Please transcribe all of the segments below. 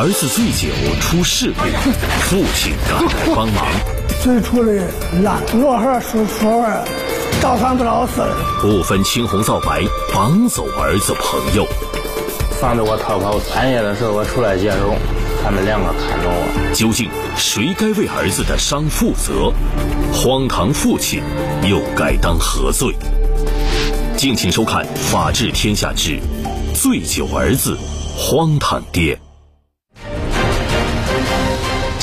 儿子醉酒出事故，父亲赶来帮忙。最初的烂，我和叔叔照三不老死。不分青红皂白，绑走儿子朋友。防着我逃跑，半夜的时候我出来接手，他们两个看着我。究竟谁该为儿子的伤负责？荒唐父亲又该当何罪？敬请收看《法治天下之醉酒儿子，荒唐爹》。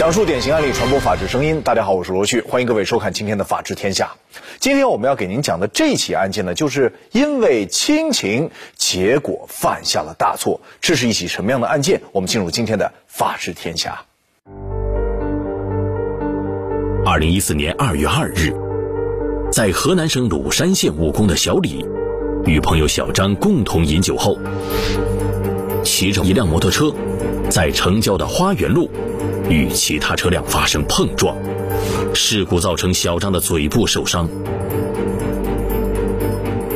讲述典型案例，传播法治声音。大家好，我是罗旭，欢迎各位收看今天的《法治天下》。今天我们要给您讲的这起案件呢，就是因为亲情，结果犯下了大错。这是一起什么样的案件？我们进入今天的《法治天下》。二零一四年二月二日，在河南省鲁山县务工的小李，与朋友小张共同饮酒后，骑着一辆摩托车，在城郊的花园路。与其他车辆发生碰撞，事故造成小张的嘴部受伤。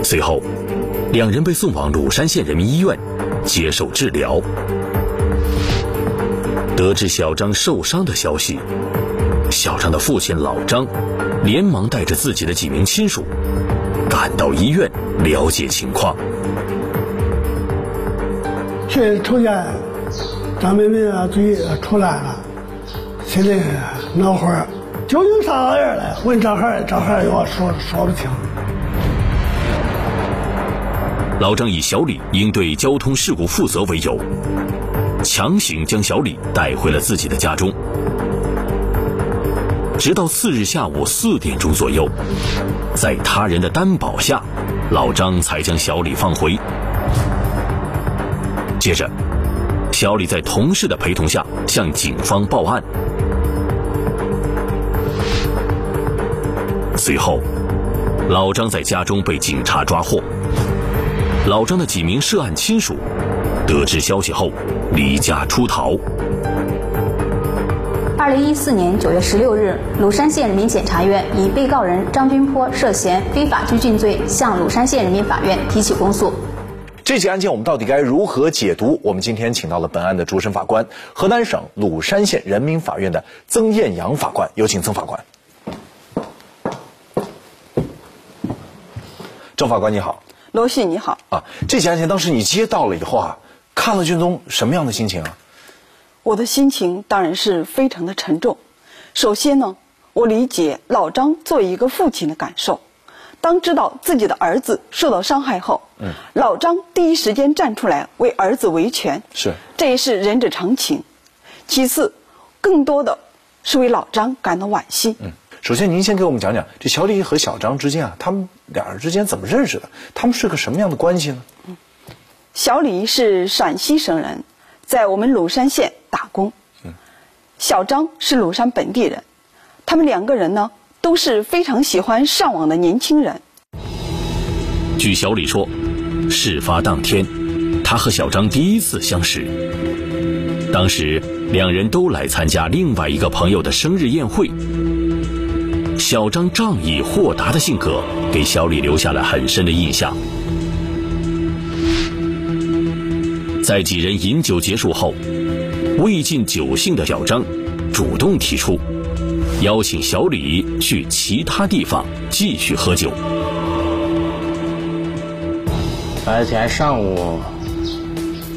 随后，两人被送往鲁山县人民医院接受治疗。得知小张受伤的消息，小张的父亲老张连忙带着自己的几名亲属赶到医院了解情况。去瞅见张妹妹啊，嘴出来了。现在脑花究竟啥玩意儿嘞？问张孩，张孩又说说不清。老张以小李应对交通事故负责为由，强行将小李带回了自己的家中。直到次日下午四点钟左右，在他人的担保下，老张才将小李放回。接着，小李在同事的陪同下向警方报案。随后，老张在家中被警察抓获。老张的几名涉案亲属得知消息后，离家出逃。二零一四年九月十六日，鲁山县人民检察院以被告人张军坡涉嫌非法拘禁罪，向鲁山县人民法院提起公诉。这起案件我们到底该如何解读？我们今天请到了本案的主审法官，河南省鲁山县人民法院的曾艳阳法官，有请曾法官。周法官你好，罗旭你好啊！这起案件当时你接到了以后啊，看了卷宗什么样的心情啊？我的心情当然是非常的沉重。首先呢，我理解老张作为一个父亲的感受。当知道自己的儿子受到伤害后，嗯，老张第一时间站出来为儿子维权，是，这也是人之常情。其次，更多的是为老张感到惋惜。嗯。首先，您先给我们讲讲这小李和小张之间啊，他们俩人之间怎么认识的？他们是个什么样的关系呢？小李是陕西省人，在我们鲁山县打工。嗯，小张是鲁山本地人，他们两个人呢都是非常喜欢上网的年轻人。据小李说，事发当天，他和小张第一次相识，当时两人都来参加另外一个朋友的生日宴会。小张仗义豁达的性格给小李留下了很深的印象。在几人饮酒结束后，未尽酒兴的小张主动提出邀请小李去其他地方继续喝酒。白天上午，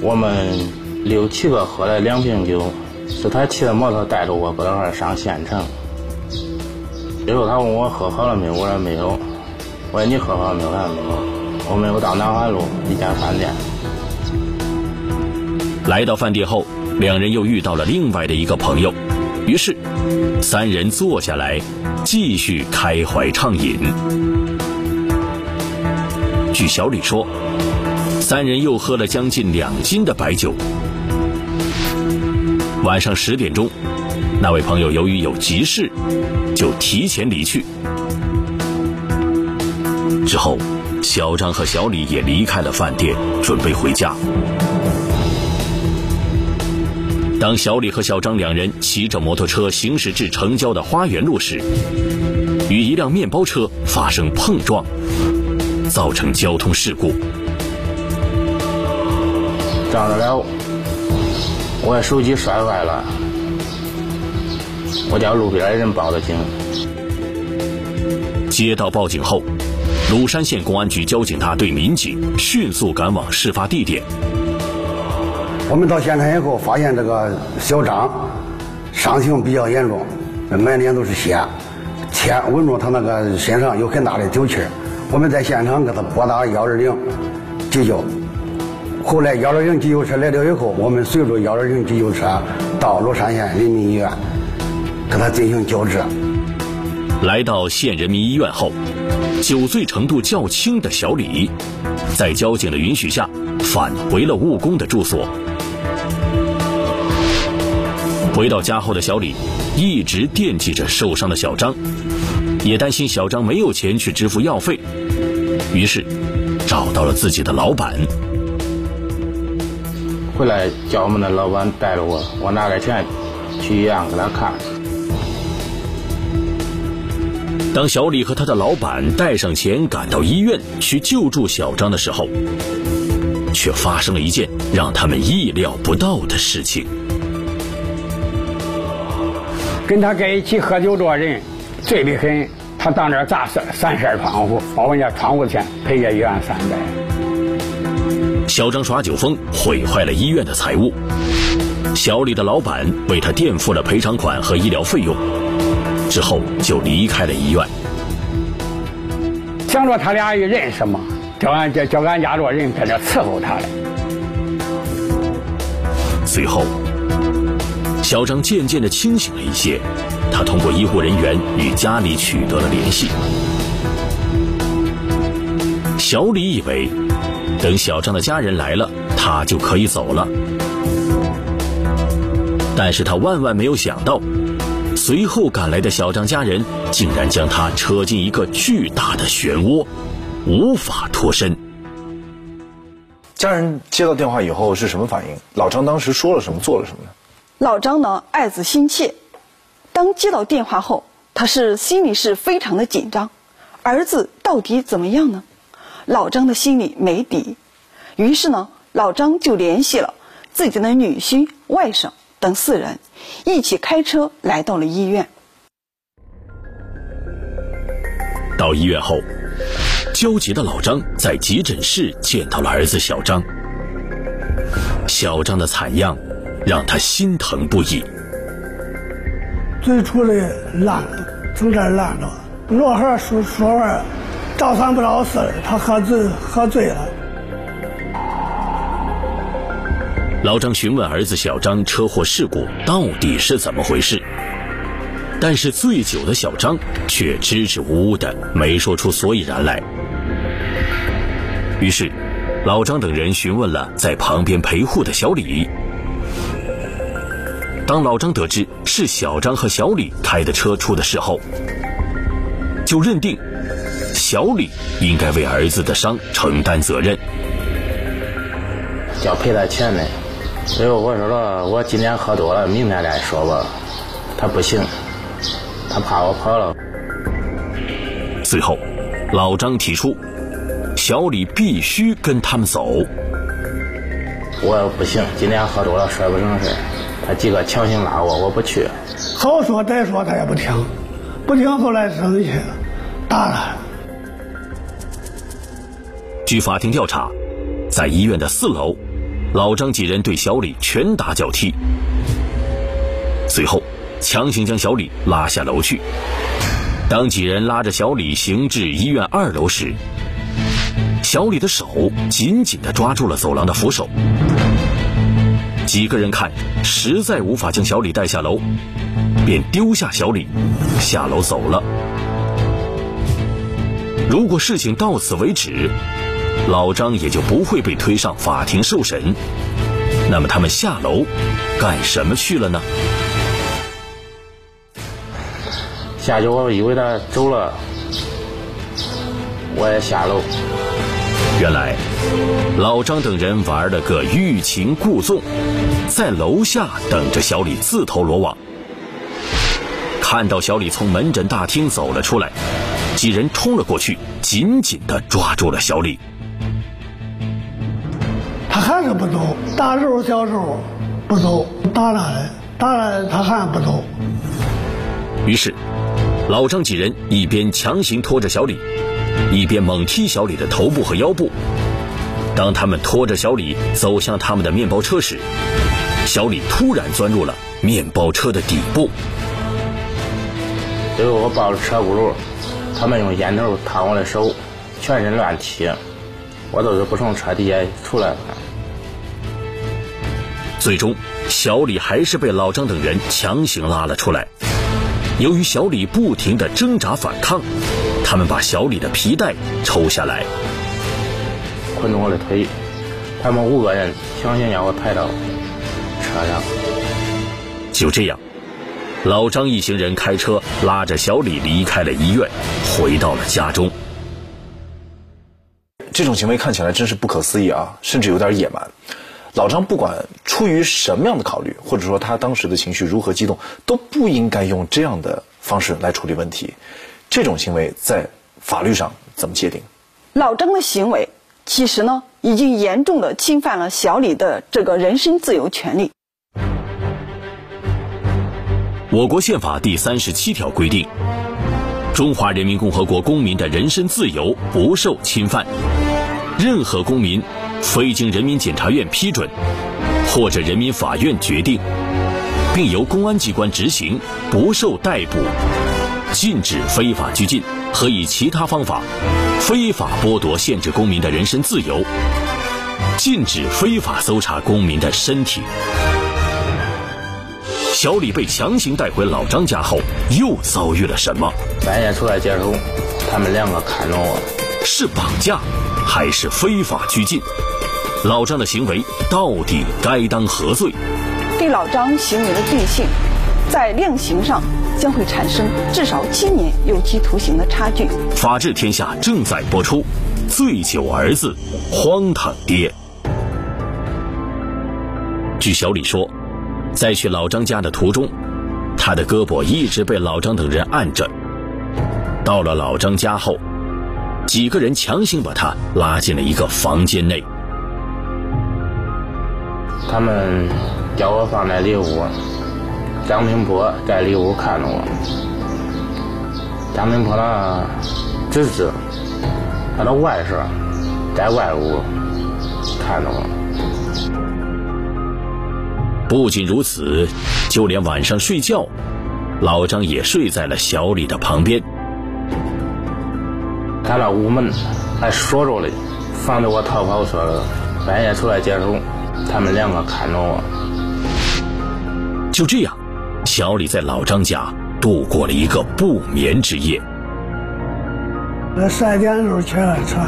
我们六七个喝了两瓶酒，是他骑着摩托带着我搁那块上县城。最后他问我喝好了没有，我说没有。我说你喝好了没有？他说没有。我们又到南环路一家饭店。来到饭店后，两人又遇到了另外的一个朋友，于是三人坐下来继续开怀畅饮。据小李说，三人又喝了将近两斤的白酒。晚上十点钟。那位朋友由于有急事，就提前离去。之后，小张和小李也离开了饭店，准备回家。当小李和小张两人骑着摩托车行驶至城郊的花园路时，与一辆面包车发生碰撞，造成交通事故。撞着了，我手机摔坏了，我叫路边的人报的警。接到报警后，鲁山县公安局交警大队民警迅速赶往事发地点。我们到现场以后，发现这个小张伤情比较严重，满脸都是血，且闻着他那个身上有很大的酒气我们在现场给他拨打幺二零急救。后来幺二零急救车来了以后，我们随着幺二零急救车到鲁山县人民医院给他进行救治。来到县人民医院后，酒醉程度较轻的小李，在交警的允许下返回了务工的住所。回到家后的小李一直惦记着受伤的小张，也担心小张没有钱去支付药费，于是找到了自己的老板。回来叫我们的老板带着我，我拿点钱去医院给他看。当小李和他的老板带上钱赶到医院去救助小张的时候，却发生了一件让他们意料不到的事情。跟他在一起喝酒这人醉得很，他当这砸三三扇窗户，把人家窗户钱赔下一万三百。小张耍酒疯，毁坏了医院的财物。小李的老板为他垫付了赔偿款和医疗费用，之后就离开了医院。想着他俩也认识嘛，叫俺叫叫俺家这人在这伺候他嘞。随后。小张渐渐的清醒了一些，他通过医护人员与家里取得了联系。小李以为，等小张的家人来了，他就可以走了。但是他万万没有想到，随后赶来的小张家人竟然将他扯进一个巨大的漩涡，无法脱身。家人接到电话以后是什么反应？老张当时说了什么，做了什么呢？老张呢，爱子心切。当接到电话后，他是心里是非常的紧张。儿子到底怎么样呢？老张的心里没底。于是呢，老张就联系了自己的女婿、外甥等四人，一起开车来到了医院。到医院后，焦急的老张在急诊室见到了儿子小张。小张的惨样。让他心疼不已。最初的烂，从这烂着。罗汉说说话，照三不照四，他喝醉喝醉了。老张询问儿子小张车祸事故到底是怎么回事，但是醉酒的小张却支支吾吾的，没说出所以然来。于是，老张等人询问了在旁边陪护的小李。当老张得知是小张和小李开的车出的事后，就认定小李应该为儿子的伤承担责任，要赔他钱呢。最后我说了，我今天喝多了，明天再说吧。他不行，他怕我跑了。最后，老张提出，小李必须跟他们走。我不行，今天喝多了，说不成事。他几个强行拉我，我不去。好说歹说，他也不听，不听，后来生气了，打了。据法庭调查，在医院的四楼，老张几人对小李拳打脚踢，随后强行将小李拉下楼去。当几人拉着小李行至医院二楼时，小李的手紧紧地抓住了走廊的扶手。几个人看实在无法将小李带下楼，便丢下小李下楼走了。如果事情到此为止，老张也就不会被推上法庭受审。那么他们下楼干什么去了呢？下去我以为他走了，我也下楼。原来，老张等人玩了个欲擒故纵，在楼下等着小李自投罗网。看到小李从门诊大厅走了出来，几人冲了过去，紧紧地抓住了小李。不走，大时候小时候不走，打他了，打了他还不走。于是，老张几人一边强行拖着小李，一边猛踢小李的头部和腰部。当他们拖着小李走向他们的面包车时，小李突然钻入了面包车的底部。最后我抱着车轱辘，他们用烟头烫我的手，全身乱踢，我都是不从车底下出来的。最终，小李还是被老张等人强行拉了出来。由于小李不停的挣扎反抗，他们把小李的皮带抽下来，捆住我的腿。他们五个人强行将我抬到车上。就这样，老张一行人开车拉着小李离开了医院，回到了家中。这种行为看起来真是不可思议啊，甚至有点野蛮。老张不管出于什么样的考虑，或者说他当时的情绪如何激动，都不应该用这样的方式来处理问题。这种行为在法律上怎么界定？老张的行为其实呢，已经严重的侵犯了小李的这个人身自由权利。我国宪法第三十七条规定，中华人民共和国公民的人身自由不受侵犯。任何公民，非经人民检察院批准，或者人民法院决定，并由公安机关执行，不受逮捕、禁止非法拘禁和以其他方法非法剥夺、限制公民的人身自由，禁止非法搜查公民的身体。小李被强行带回老张家后，又遭遇了什么？半夜出来接手，他们两个看着我，是绑架。还是非法拘禁，老张的行为到底该当何罪？对老张行为的定性，在量刑上将会产生至少七年有期徒刑的差距。法治天下正在播出，醉酒儿子，荒唐爹。据小李说，在去老张家的途中，他的胳膊一直被老张等人按着。到了老张家后。几个人强行把他拉进了一个房间内。他们叫我放在里屋，张明波在里屋看着我。张明波的侄子，他的外甥在外屋看着我。不仅如此，就连晚上睡觉，老张也睡在了小李的旁边。他那屋门还锁着嘞，防止我逃跑。说半夜出来接手，他们两个看着我。就这样，小李在老张家度过了一个不眠之夜。那十二点的时候起来吃饭，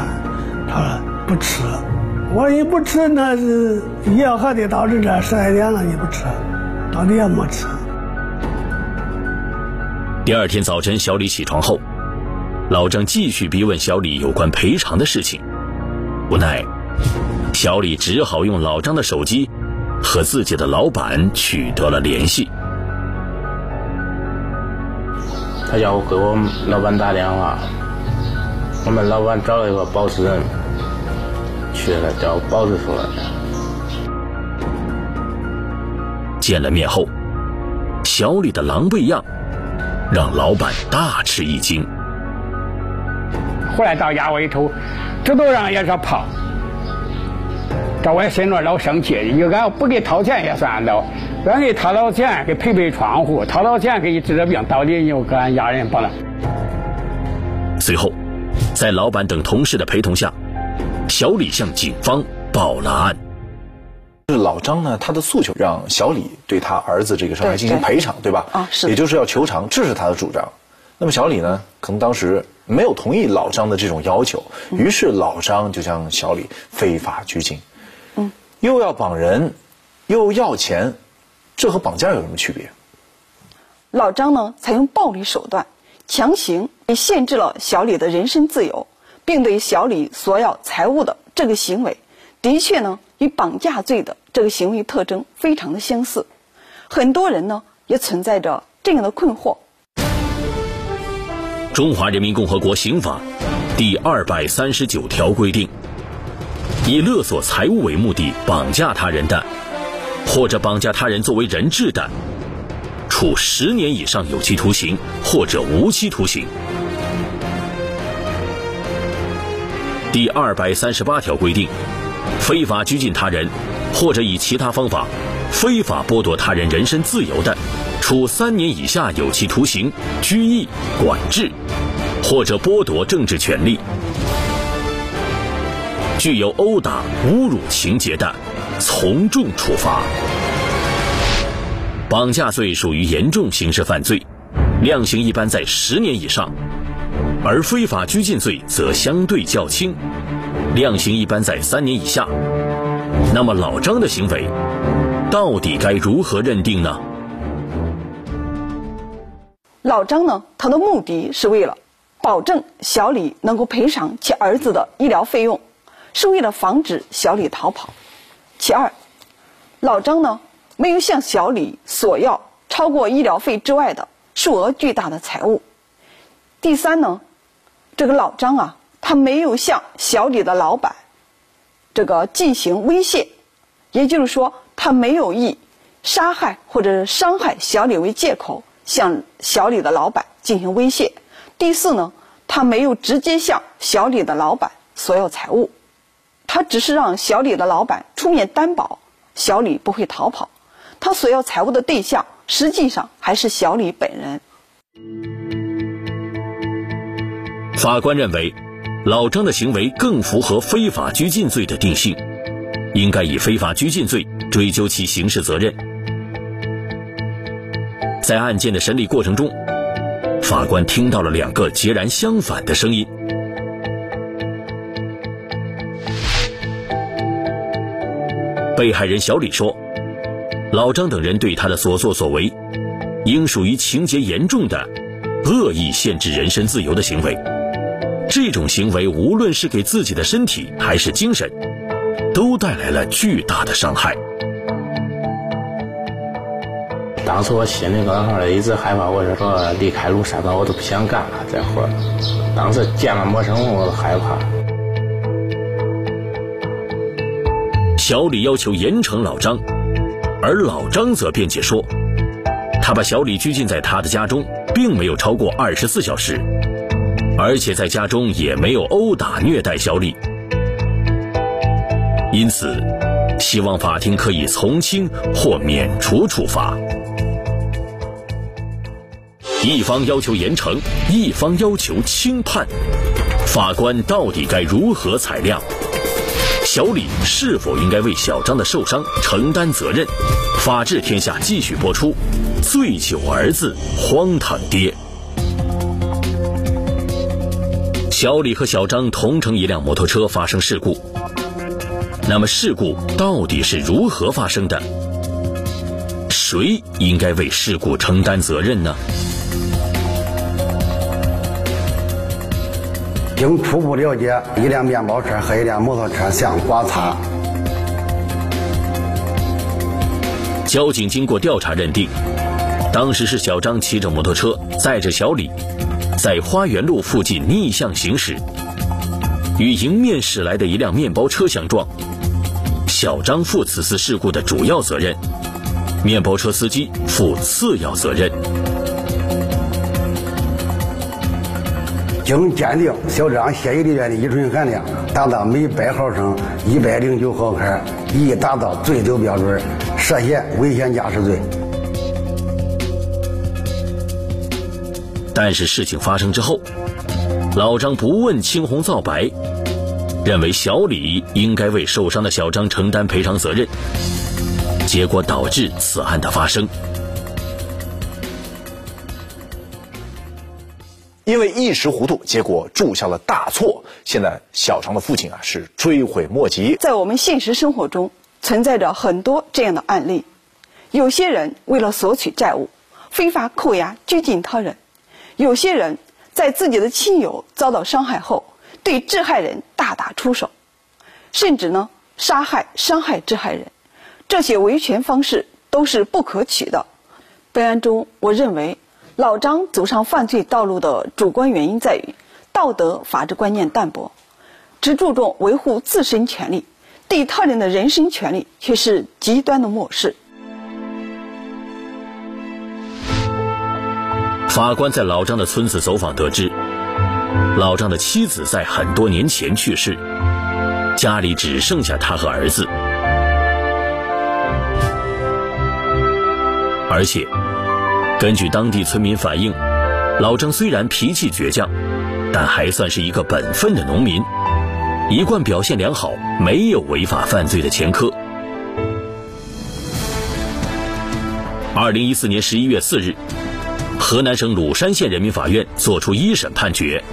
他说不吃。我说你不吃，那是夜还得到这这十二点了，你不吃，到底也没吃。第二天早晨，小李起床后。老张继续逼问小李有关赔偿的事情，无奈，小李只好用老张的手机和自己的老板取得了联系。他叫我给我老板打电话，我们老板找了一个保释人，去了叫保释出来。见了面后，小李的狼狈样让老板大吃一惊。后来到家我一瞅，这都让也是跑，这我也心里老生气。你俺不给掏钱也算了，俺给掏到钱给赔赔窗户，掏到钱给你治治病，到底又给俺家人不了。随后，在老板等同事的陪同下，小李向警方报了案。是老张呢，他的诉求让小李对他儿子这个伤害进行赔偿，对吧？啊，是。也就是要求偿，这是他的主张。那么小李呢，可能当时。没有同意老张的这种要求，于是老张就将小李非法拘禁。嗯，又要绑人，又要钱，这和绑架有什么区别？老张呢，采用暴力手段，强行限制了小李的人身自由，并对小李索要财物的这个行为，的确呢，与绑架罪的这个行为特征非常的相似。很多人呢，也存在着这样的困惑。中华人民共和国刑法第二百三十九条规定，以勒索财物为目的绑架他人的，或者绑架他人作为人质的，处十年以上有期徒刑或者无期徒刑。第二百三十八条规定，非法拘禁他人，或者以其他方法非法剥夺他人人身自由的，处三年以下有期徒刑、拘役、管制，或者剥夺政治权利。具有殴打、侮辱情节的，从重处罚。绑架罪属于严重刑事犯罪，量刑一般在十年以上。而非法拘禁罪则相对较轻，量刑一般在三年以下。那么老张的行为到底该如何认定呢？老张呢，他的目的是为了保证小李能够赔偿其儿子的医疗费用，是为了防止小李逃跑。其二，老张呢没有向小李索要超过医疗费之外的数额巨大的财物。第三呢？这个老张啊，他没有向小李的老板这个进行威胁，也就是说，他没有以杀害或者伤害小李为借口向小李的老板进行威胁。第四呢，他没有直接向小李的老板索要财物，他只是让小李的老板出面担保小李不会逃跑。他索要财物的对象实际上还是小李本人。法官认为，老张的行为更符合非法拘禁罪的定性，应该以非法拘禁罪追究其刑事责任。在案件的审理过程中，法官听到了两个截然相反的声音。被害人小李说，老张等人对他的所作所为，应属于情节严重的恶意限制人身自由的行为。这种行为，无论是给自己的身体还是精神，都带来了巨大的伤害。当时我心里刚好一直害怕，我说离开庐山吧，我都不想干了这活当时见了陌生人，我都害怕。小李要求严惩老张，而老张则辩解说，他把小李拘禁在他的家中，并没有超过二十四小时。而且在家中也没有殴打虐待小李，因此希望法庭可以从轻或免除处罚。一方要求严惩，一方要求轻判，法官到底该如何裁量？小李是否应该为小张的受伤承担责任？法治天下继续播出，醉酒儿子荒唐爹。小李和小张同乘一辆摩托车发生事故，那么事故到底是如何发生的？谁应该为事故承担责任呢？经初步了解，一辆面包车和一辆摩托车相刮擦。交警经过调查认定，当时是小张骑着摩托车载着小李。在花园路附近逆向行驶，与迎面驶来的一辆面包车相撞，小张负此次事故的主要责任，面包车司机负次要责任。经鉴定，小张血液里面的乙醇含量达到每百毫升一百零九毫克，已达到醉酒标准，涉嫌危险驾驶罪。但是事情发生之后，老张不问青红皂白，认为小李应该为受伤的小张承担赔偿责任，结果导致此案的发生。因为一时糊涂，结果铸下了大错。现在小常的父亲啊是追悔莫及。在我们现实生活中，存在着很多这样的案例：有些人为了索取债务，非法扣押、拘禁他人。有些人在自己的亲友遭到伤害后，对致害人大打出手，甚至呢杀害、伤害致害人，这些维权方式都是不可取的。本案中，我认为老张走上犯罪道路的主观原因在于道德法治观念淡薄，只注重维护自身权利，对他人的人身权利却是极端的漠视。法官在老张的村子走访得知，老张的妻子在很多年前去世，家里只剩下他和儿子，而且根据当地村民反映，老张虽然脾气倔强，但还算是一个本分的农民，一贯表现良好，没有违法犯罪的前科。二零一四年十一月四日。河南省鲁山县人民法院作出一审判决：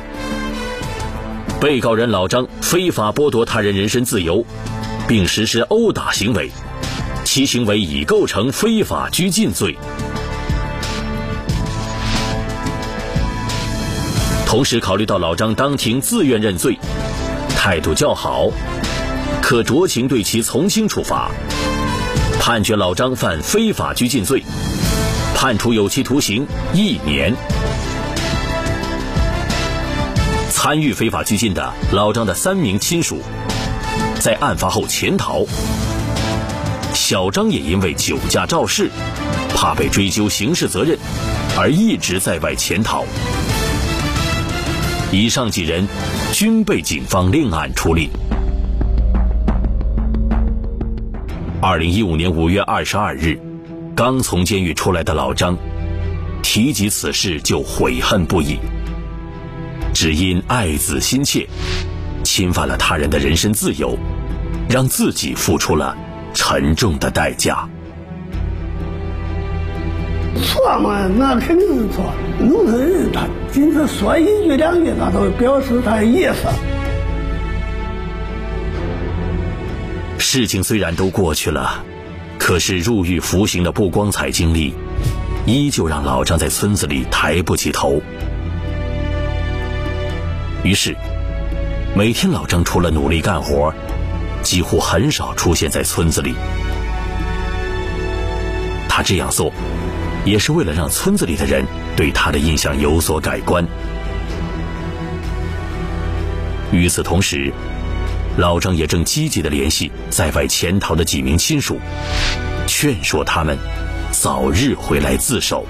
被告人老张非法剥夺他人人身自由，并实施殴打行为，其行为已构成非法拘禁罪。同时，考虑到老张当庭自愿认罪，态度较好，可酌情对其从轻处罚，判决老张犯非法拘禁罪。判处有期徒刑一年。参与非法拘禁的老张的三名亲属，在案发后潜逃。小张也因为酒驾肇事，怕被追究刑事责任，而一直在外潜逃。以上几人均被警方另案处理。二零一五年五月二十二日。刚从监狱出来的老张，提及此事就悔恨不已。只因爱子心切，侵犯了他人的人身自由，让自己付出了沉重的代价。错嘛，那肯定是错。农村人他仅是说一句两句，他都表示他的意思。事情虽然都过去了。可是入狱服刑的不光彩经历，依旧让老张在村子里抬不起头。于是，每天老张除了努力干活，几乎很少出现在村子里。他这样做，也是为了让村子里的人对他的印象有所改观。与此同时，老张也正积极的联系在外潜逃的几名亲属，劝说他们早日回来自首。